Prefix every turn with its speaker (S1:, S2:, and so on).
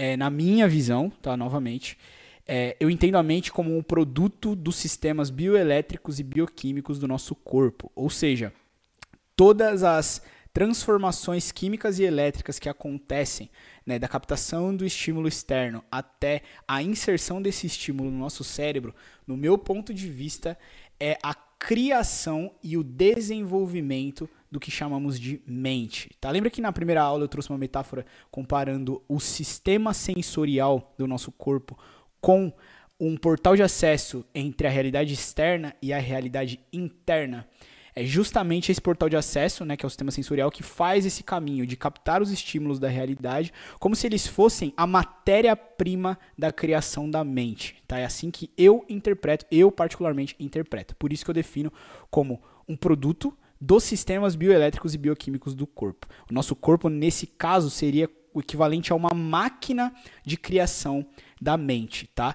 S1: é, na minha visão, tá? Novamente, é, eu entendo a mente como um produto dos sistemas bioelétricos e bioquímicos do nosso corpo. Ou seja, todas as transformações químicas e elétricas que acontecem, né, da captação do estímulo externo até a inserção desse estímulo no nosso cérebro, no meu ponto de vista, é a criação e o desenvolvimento do que chamamos de mente. Tá? Lembra que na primeira aula eu trouxe uma metáfora comparando o sistema sensorial do nosso corpo com um portal de acesso entre a realidade externa e a realidade interna. É justamente esse portal de acesso, né, que é o sistema sensorial, que faz esse caminho de captar os estímulos da realidade como se eles fossem a matéria-prima da criação da mente. Tá? É assim que eu interpreto, eu particularmente interpreto. Por isso que eu defino como um produto dos sistemas bioelétricos e bioquímicos do corpo. O nosso corpo, nesse caso, seria o equivalente a uma máquina de criação da mente, tá?